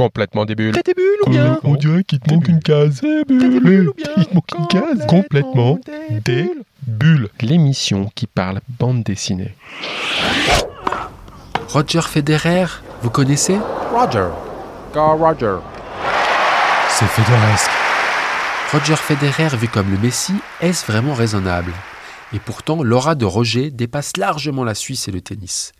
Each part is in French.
Complètement des bulles. Bulles ou bien On dirait qu'il te manque une case. T'as des bulles ou bien Il te manque une case. Complètement des bulles. L'émission qui parle bande dessinée. Roger Federer, vous connaissez? Roger. Go Roger. C'est fédéresque. Roger Federer vu comme le Messi, est-ce vraiment raisonnable? Et pourtant, l'aura de Roger dépasse largement la Suisse et le tennis.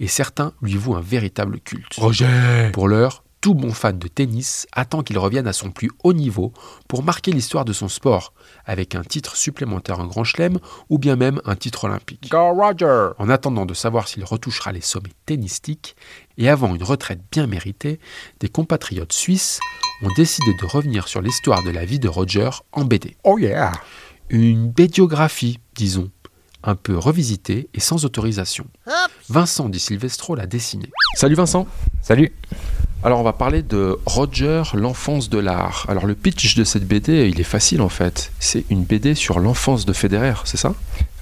Et certains lui vouent un véritable culte. Roger Pour l'heure, tout bon fan de tennis attend qu'il revienne à son plus haut niveau pour marquer l'histoire de son sport, avec un titre supplémentaire en Grand Chelem ou bien même un titre olympique. Go Roger. En attendant de savoir s'il retouchera les sommets tennistiques, et avant une retraite bien méritée, des compatriotes suisses ont décidé de revenir sur l'histoire de la vie de Roger en BD. Oh yeah. Une bédiographie, disons, un peu revisitée et sans autorisation. Vincent Di Silvestro l'a dessinée. Salut Vincent. Salut Alors on va parler de Roger, l'enfance de l'art. Alors le pitch de cette BD, il est facile en fait. C'est une BD sur l'enfance de Federer, c'est ça?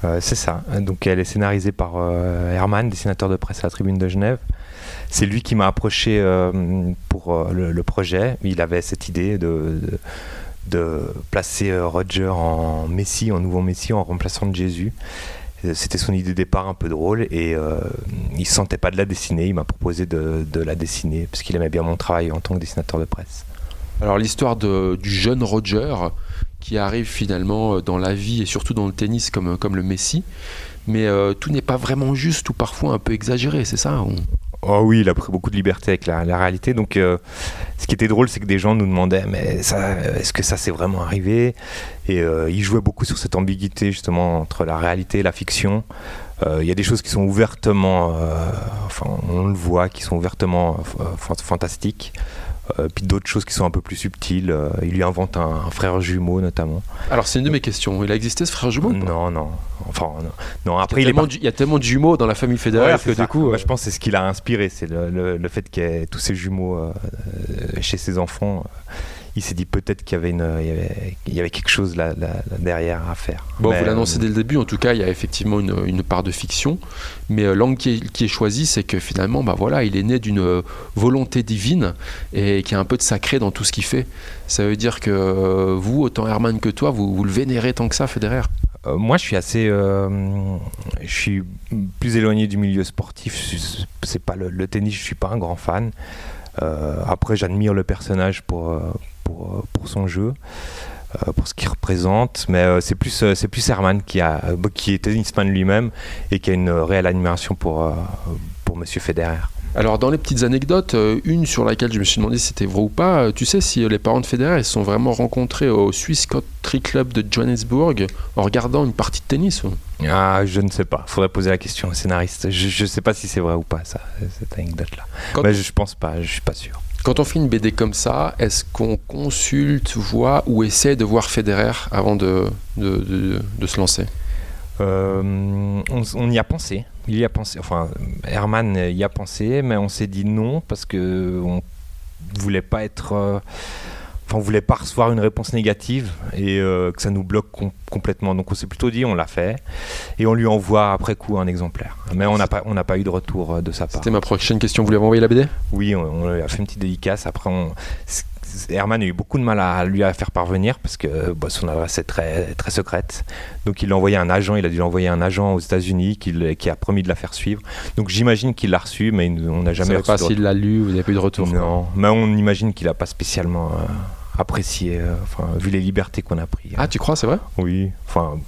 Euh, C'est ça. Donc elle est scénarisée par euh, Herman, dessinateur de presse à la Tribune de Genève. C'est lui qui m'a approché euh, pour le, projet. Il avait cette idée de, de, de placer Roger en Messie, en nouveau Messie, en remplaçant Jésus. Euh, C'était son idée de départ un peu drôle et euh, il ne sentait pas de la dessiner. Il m'a proposé de, la dessiner parce qu'il aimait bien mon travail en tant que dessinateur de presse. Alors l'histoire du jeune Roger qui arrive finalement dans la vie et surtout dans le tennis comme, le Messi. Mais euh, tout n'est pas vraiment juste ou parfois un peu exagéré, c'est ça Oh oui, il a pris beaucoup de liberté avec la, réalité. Donc, euh, ce qui était drôle, c'est que des gens nous demandaient, mais ça, est-ce que ça s'est vraiment arrivé? Et euh, il jouait beaucoup sur cette ambiguïté justement entre la réalité et la fiction. Euh, Il y a des choses qui sont ouvertement, euh, enfin, on le voit, qui sont ouvertement euh, fa- fantastiques. Euh, puis d'autres choses qui sont un peu plus subtiles. Euh, il lui invente un, un frère jumeau notamment. Alors c'est une de mes questions. Il a existé ce frère jumeau Non, non. Enfin, non. après, y il a est tellement, de- il y a tellement de jumeaux dans la famille Ouais, que ça. du coup... Moi, euh, je pense que c'est ce qui l'a inspiré, c'est le, le- le fait qu'il y ait tous ces jumeaux chez ses enfants. Euh, il s'est dit peut-être qu'il y avait, une, il y avait, il y avait quelque chose là, là- là derrière à faire. Bon, Mais, vous l'annoncez euh, dès le début, en tout cas, il y a effectivement une, une part de fiction, mais euh, l'angle qui est, qui est choisi, c'est que finalement, bah voilà, il est né d'une euh, volonté divine et qui a un peu de sacré dans tout ce qu'il fait. Ça veut dire que euh, vous, autant Herman que toi, vous, vous le vénérez tant que ça, Federer. euh, moi, je suis assez, euh, je suis plus éloigné du milieu sportif. C'est pas le, le tennis, je suis pas un grand fan. Euh, après, j'admire le personnage pour, euh, euh, pour son jeu. pour ce qu'il représente, mais c'est plus c'est plus Herman qui a qui est tennisman lui-même et qui a une réelle admiration pour pour Monsieur Federer. Alors, dans les petites anecdotes, euh, une sur laquelle je me suis demandé si c'était vrai ou pas, euh, tu sais si euh, les parents de Federer ils se sont vraiment rencontrés au Swiss Country Club de Johannesburg en regardant une partie de tennis Ah, je ne sais pas. Faudrait poser la question au scénariste. Je ne sais pas si c'est vrai ou pas ça cette anecdote-là. Mais je je pense pas. Je suis pas sûr. Quand on fait une BD comme ça, est-ce qu'on consulte, voit ou essaie de voir Federer avant de, de, de- de se lancer? On, on y a pensé. Il y a pensé. Enfin, Herman y a pensé, mais on s'est dit non parce que on voulait pas être. euh, Enfin, on voulait pas recevoir une réponse négative et euh, que ça nous bloque com- complètement. Donc, on s'est plutôt dit, on l'a fait et on lui envoie après coup un exemplaire. Mais on n'a pas, on n'a pas eu de retour euh, de sa part. C'était ma prochaine question. Vous lui avez envoyé la BD Oui, on, on lui a fait une petite dédicace. Après, on, Herman a eu beaucoup de mal à lui à faire parvenir parce que euh, bah, son adresse est très, très secrète. Donc, il a envoyé un agent. Il a dû l'envoyer un agent aux États-Unis qui, a promis de la faire suivre. Donc, j'imagine qu'il l'a reçu, mais on n'a Je jamais ne reçu pas s'il l'a lu, vous n'avez pas eu de retour. quoi. Non, mais on imagine qu'il n'a pas spécialement euh, apprécié, euh, enfin, vu les libertés qu'on a prises. Ah, tu crois, c'est vrai? Oui, enfin.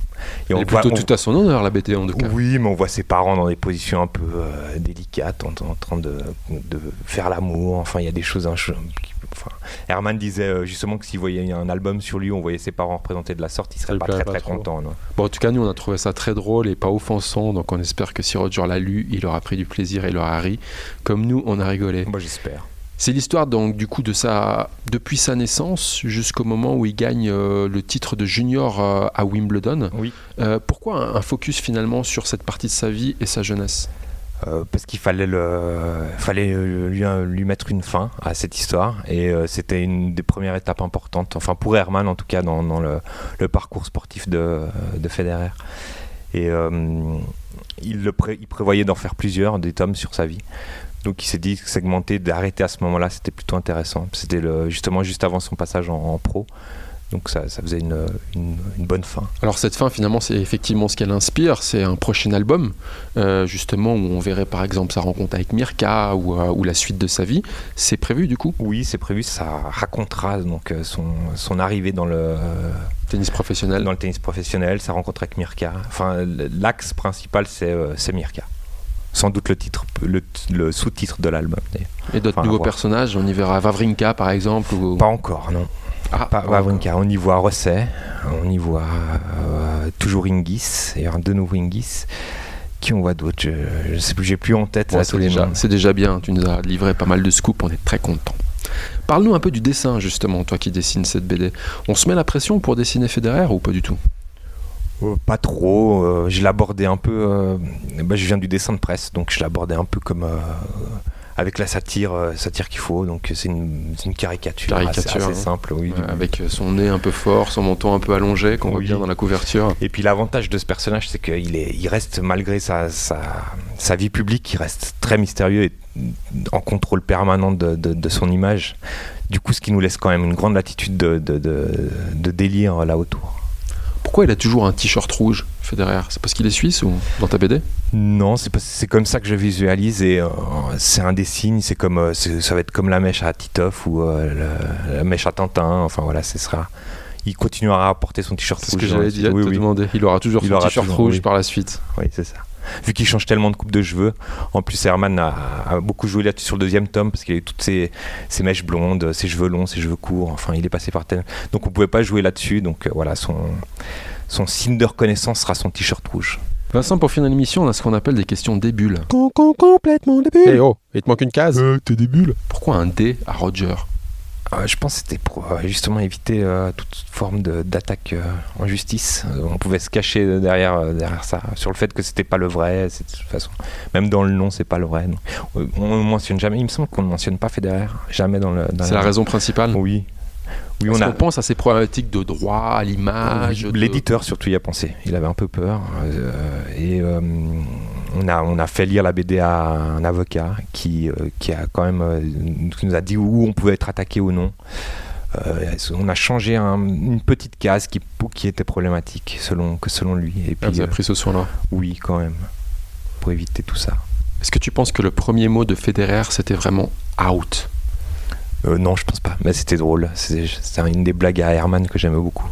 et Elle voit- plutôt on- tout à son honneur, la BD, en tout cas. oui, mais on voit ses parents dans des positions un peu euh, délicates, en, en train de, de faire l'amour. Enfin, il y a des choses. enfin, Herman disait euh, justement que s'il voyait un album sur lui, on voyait ses parents représentés de la sorte, il serait pas très pas très content. Bon, en tout cas, nous, on a trouvé ça très drôle et pas offensant. Donc, on espère que si Roger l'a lu, il aura pris du plaisir et il aura ri. Comme nous, on a rigolé. Moi, j'espère. C'est l'histoire donc du coup de sa depuis sa naissance jusqu'au moment où il gagne euh, le titre de junior euh, à Wimbledon. Oui. Euh, pourquoi un, un focus finalement sur cette partie de sa vie et sa jeunesse? Euh, parce qu'il fallait, le, fallait lui, lui mettre une fin à cette histoire et euh, c'était une des premières étapes importantes, enfin pour Herman en tout cas dans, dans le, le parcours sportif de, de Federer. Et euh, il, prévoyait d'en faire plusieurs, des tomes sur sa vie. Donc il s'est dit segmenter, d'arrêter à ce moment-là, c'était plutôt intéressant. C'était justement juste avant son passage en pro. Donc ça, ça faisait une, une- une bonne fin. Alors cette fin, finalement, c'est effectivement ce qu'elle inspire. C'est un prochain album, euh, justement, où on verrait par exemple sa rencontre avec Mirka ou, euh, ou la suite de sa vie. C'est prévu du coup? Oui, c'est prévu, ça racontera donc euh, son, son arrivée dans le, euh, Tennis professionnel. dans le tennis professionnel, sa rencontre avec Mirka. Enfin, l'axe principal, c'est Mirka. Sans doute le titre, le, le sous-titre de l'album. Et d'autres Enfin, nouveaux personnages, on y verra Vavrinka par exemple. Ou... Pas encore, non. Ah, Pas pas Wawrinka. On y voit Rosset, on y voit euh, toujours Ingis, et de nouveau Ingis. Qui on voit d'autres Je, je sais plus, j'ai plus en tête tous les déjà, c'est déjà bien, tu nous as livré pas mal de scoops, on est très content. Parle-nous un peu du dessin justement, toi qui dessines cette BD. On se met la pression pour dessiner Federer ou pas du tout? Euh, pas trop. euh, je l'abordais un peu. bah, je viens du dessin de presse, donc je l'abordais un peu comme. Euh, avec la satire, euh, satire qu'il faut. Donc c'est une, caricature, assez- Caricature, assez, hein. simple. Oui, Avec son nez un peu fort, son menton un peu allongé, qu'on voit bien dans la couverture. Et puis l'avantage de ce personnage, c'est qu'il est, il reste, malgré sa, sa, sa vie publique, il reste très mystérieux et en contrôle permanent de, de- de son image. Du coup, ce qui nous laisse quand même une grande latitude de, de- de- de délire là autour. Pourquoi il a toujours un t-shirt rouge, Federer? C'est parce qu'il est suisse ou dans ta BD Non, c'est pas- c'est comme ça que je visualise et euh, c'est un des signes. C'est comme euh, ça va être comme la mèche à Titoff ou euh, la, la mèche à Tintin. Enfin voilà, ce sera. Il continuera à porter son t-shirt C'est ce rouge. que j'allais Oui, te oui. demander. Il aura toujours Il son t-shirt rouge oui. par la suite. Oui, c'est ça. Vu qu'il change tellement de coupe de cheveux, en plus Herman a, a beaucoup joué là-dessus sur le deuxième tome parce qu'il a eu toutes ses, ses mèches blondes, ses cheveux longs, ses cheveux courts. Enfin, il est passé par tel. Donc on pouvait pas jouer là-dessus. Donc euh, voilà, son son signe de reconnaissance sera son t-shirt rouge. Vincent, pour finir l'émission, on a ce qu'on appelle des questions débules. complètement débile. Eh oh, il te manque une case. Euh, t'es débile. Pourquoi un D à Roger? Je pense que c'était pour euh, justement éviter euh, toute forme d'attaque euh, en justice. Euh, on pouvait se cacher derrière, euh, derrière ça, sur le fait que c'était pas le vrai. De toute façon, même dans le nom, c'est pas le vrai. Euh, On ne mentionne jamais. Il me semble qu'on ne mentionne pas Federer, jamais dans le. C'est la raison principale Oui. Oui, on a. qu'on pense à ces problématiques de droit, à l'image. De- L'éditeur surtout y a pensé. Il avait un peu peur euh, et euh, on a on a fait lire la BD à un avocat qui euh, qui a quand même euh, qui nous a dit où on pouvait être attaqué ou non. Euh, on a changé un- une petite case qui qui était problématique selon que selon lui et Ah, puis vous avez euh, pris ce soin-là? oui quand même pour éviter tout ça. Est-ce que tu penses que le premier mot de Federer, c'était vraiment out Euh, non, je pense pas. Mais c'était drôle. C'est une des blagues à Herman que j'aimais beaucoup.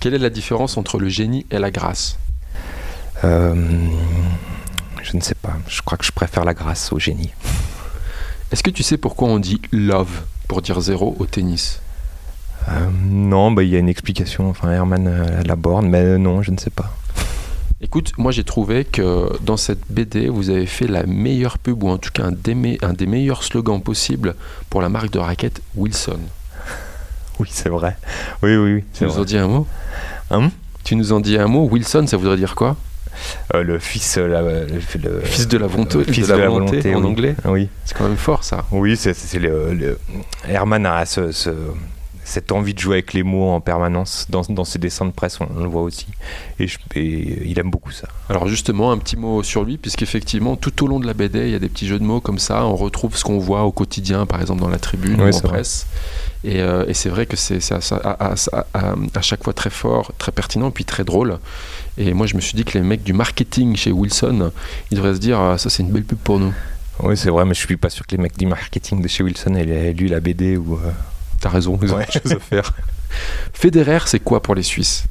Quelle est la différence entre le génie et la grâce? Euh, je ne sais pas. Je crois que je préfère la grâce au génie. Est-ce que tu sais pourquoi on dit love pour dire zéro au tennis Euh, non, bah, il y a une explication. Enfin, Herman euh, l'aborde, mais euh, non, je ne sais pas. Écoute, moi j'ai trouvé que dans cette BD, vous avez fait la meilleure pub, ou en tout cas un des, me- un des meilleurs slogans possibles pour la marque de raquette Wilson. Oui, c'est vrai. Oui, oui, oui. Tu c'est nous vrai. en dis un mot? Hein? Tu nous en dis un mot? Wilson, ça voudrait dire quoi? Euh, le fils, euh, la- le, le- Fils de la volonté, euh, fils de la de la volonté, volonté, en oui. anglais. Oui, C'est quand même fort ça. oui, c'est le, le- Herman a ce, ce- cette envie de jouer avec les mots en permanence dans, dans ses dessins de presse, on, on le voit aussi. Et, je- et il aime beaucoup ça. Alors justement, un petit mot sur lui, puisqu'effectivement, tout au long de la BD, il y a des petits jeux de mots comme ça. On retrouve ce qu'on voit au quotidien, par exemple dans la tribune Oui, ou en vrai. presse. Et, euh, et c'est vrai que c'est c'est à, à- à- à- à chaque fois très fort, très pertinent, puis très drôle. Et moi, je me suis dit que les mecs du marketing chez Wilson, ils devraient se dire, ah, ça c'est une belle pub pour nous. Oui, c'est vrai, mais je suis pas sûr que les mecs du marketing de chez Wilson aient lu la BD ou. euh, T'as raison, ils ont Ouais. autre chose à faire. Federer, c'est quoi pour les Suisses?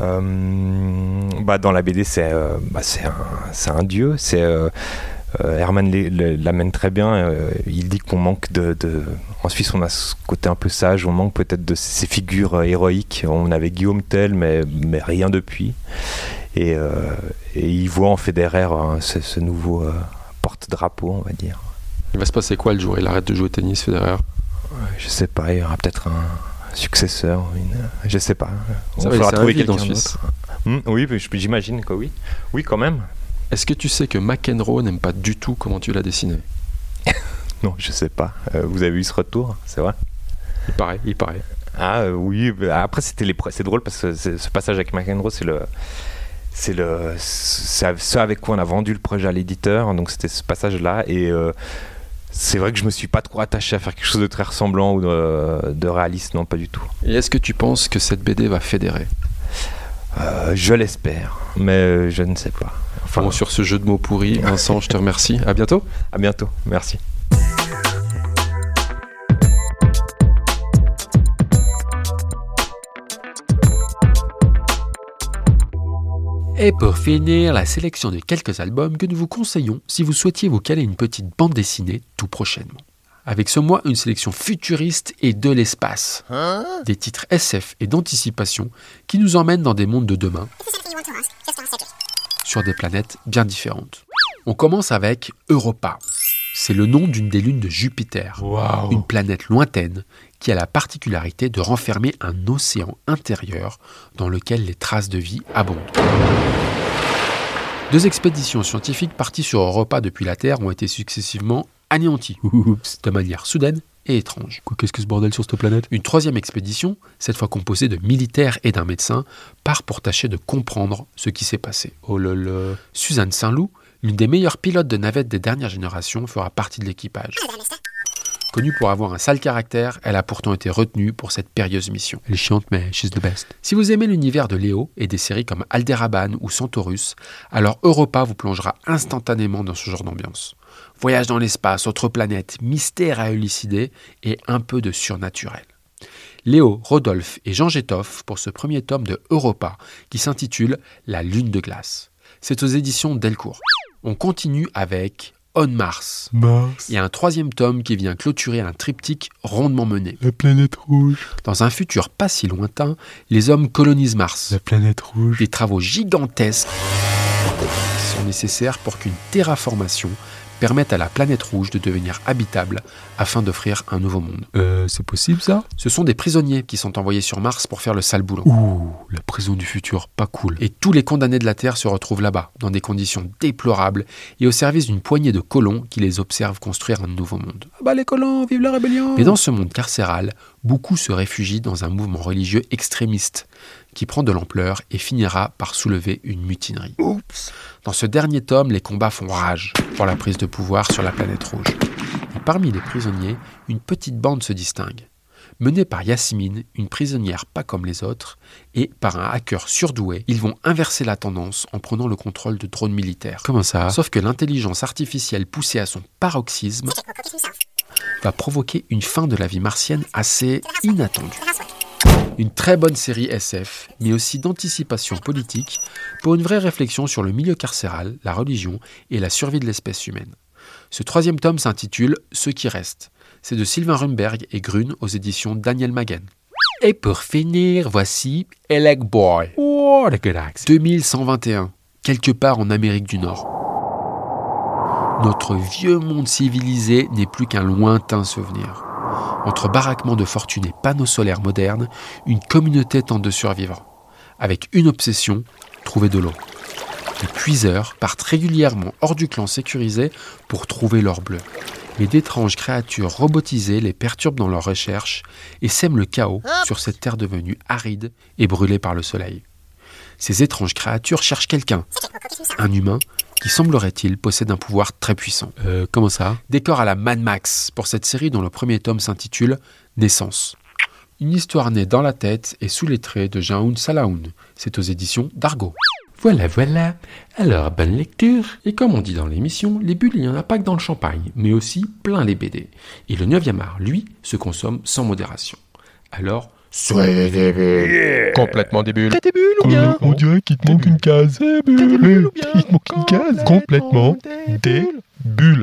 Euh, bah, dans la BD, c'est euh, bah, c'est un, dieu. C'est euh, Herman l'est- le- l'amène très bien. euh, il dit qu'on manque de, de- En Suisse, on a ce côté un peu sage. On manque peut-être de ces figures euh, héroïques. On avait Guillaume Tell, mais, mais rien depuis. Et, euh, et il voit en Federer hein, ce, ce nouveau euh, porte-drapeau, on va dire. Il va se passer quoi le jour? Il arrête de jouer au tennis, Federer? Je sais pas, il y aura peut-être un successeur. Une, je sais pas. Ça On va, trouver quelqu'un Suisse. d'autre. Hmm, oui, j'imagine que oui. Oui, quand même. Est-ce que tu sais que McEnroe n'aime pas du tout comment tu l'as dessiné Non, je sais pas. Euh, vous avez eu ce retour, c'est vrai Il paraît, il paraît. Ah euh, oui. bah, après, c'était les. C'est drôle parce que ce passage avec McEnroe, c'est le. c'est le ce avec quoi on a vendu le projet à l'éditeur donc c'était ce passage là et euh, c'est vrai que je me suis pas trop attaché à faire quelque chose de très ressemblant ou de, de réaliste non pas du tout Et est-ce que tu penses que cette BD va fédérer? Euh, je l'espère mais euh, je ne sais pas enfin Bon, sur ce jeu de mots pourri, Vincent, je te remercie. À bientôt. à bientôt merci Et pour finir, la sélection de quelques albums que nous vous conseillons si vous souhaitiez vous caler une petite bande dessinée tout prochainement. Avec ce mois, une sélection futuriste et de l'espace. Des titres SF et d'anticipation qui nous emmènent dans des mondes de demain, sur des planètes bien différentes. On commence avec Europa. C'est le nom d'une des lunes de Jupiter, une planète lointaine qui a la particularité de renfermer un océan intérieur dans lequel les traces de vie abondent. Deux expéditions scientifiques parties sur Europa depuis la Terre ont été successivement anéanties, Oups, de manière soudaine et étrange. Qu'est-ce que ce bordel sur cette planète? Une troisième expédition, cette fois composée de militaires et d'un médecin, part pour tâcher de comprendre ce qui s'est passé. Oh là là. Suzanne Saint-Loup, l'une des meilleures pilotes de navettes des dernières générations, fera partie de l'équipage. Connue pour avoir un sale caractère, elle a pourtant été retenue pour cette périlleuse mission. Elle est chiante, mais she's the best. Si vous aimez l'univers de Léo et des séries comme Alderaban ou Centaurus, alors Europa vous plongera instantanément dans ce genre d'ambiance. Voyage dans l'espace, autre planète, mystère à élucider et un peu de surnaturel. Léo, Rodolphe et Jean Gétoff pour ce premier tome de Europa qui s'intitule La Lune de glace. C'est aux éditions Delcourt. On continue avec On Mars. Mars, Il y a un troisième tome qui vient clôturer un triptyque rondement mené. la planète rouge, Dans un futur pas si lointain, les hommes colonisent Mars. la planète rouge. Des travaux gigantesques sont nécessaires pour qu'une terraformation permette à la planète rouge de devenir habitable afin d'offrir un nouveau monde. Euh, c'est possible ça? Ce sont des prisonniers qui sont envoyés sur Mars pour faire le sale boulot. Ouh, la prison du futur, pas cool. Et tous les condamnés de la Terre se retrouvent là-bas, dans des conditions déplorables et au service d'une poignée de colons qui les observent construire un nouveau monde. Ah bah les colons, vive la rébellion Mais dans ce monde carcéral, beaucoup se réfugient dans un mouvement religieux extrémiste qui prend de l'ampleur et finira par soulever une mutinerie. Dans ce dernier tome, les combats font rage pour la prise de pouvoir sur la planète rouge. Et parmi les prisonniers, une petite bande se distingue. Menée par Yasmine, une prisonnière pas comme les autres, et par un hacker surdoué, ils vont inverser la tendance en prenant le contrôle de drones militaires. Comment ça? Sauf que l'intelligence artificielle poussée à son paroxysme va provoquer une fin de la vie martienne assez inattendue. Une très bonne série SF, mais aussi d'anticipation politique pour une vraie réflexion sur le milieu carcéral, la religion et la survie de l'espèce humaine. Ce troisième tome s'intitule Ceux qui restent. C'est de Sylvain Rumberg et Grune aux éditions Daniel Magen. Et pour finir, voici Elec Boy. Oh, la galaxie 2121, quelque part en Amérique du Nord. Notre vieux monde civilisé n'est plus qu'un lointain souvenir. Entre baraquements de fortune et panneaux solaires modernes, une communauté tente de survivre. Avec une obsession, trouver de l'eau. Les puiseurs partent régulièrement hors du clan sécurisé pour trouver l'or bleu. Mais d'étranges créatures robotisées les perturbent dans leurs recherches et sèment le chaos sur cette terre devenue aride et brûlée par le soleil. Ces étranges créatures cherchent quelqu'un, un humain, qui semblerait-il possède un pouvoir très puissant. Euh, comment ça? Décor à la Mad Max pour cette série dont le premier tome s'intitule Naissance. Une histoire née dans la tête et sous les traits de Jaoun Salaoun. C'est aux éditions d'Argo. Voilà, voilà. Alors, bonne lecture. Et comme on dit dans l'émission, les bulles, il n'y en a pas que dans le champagne, mais aussi plein les BD. Et le 9e art, lui, se consomme sans modération. Alors, soyez des bulles. Complètement des bulles. des bulles ou bien On dirait qu'il te manque une case. Des bulles ou bien Il te manque une case. Complètement des bulles.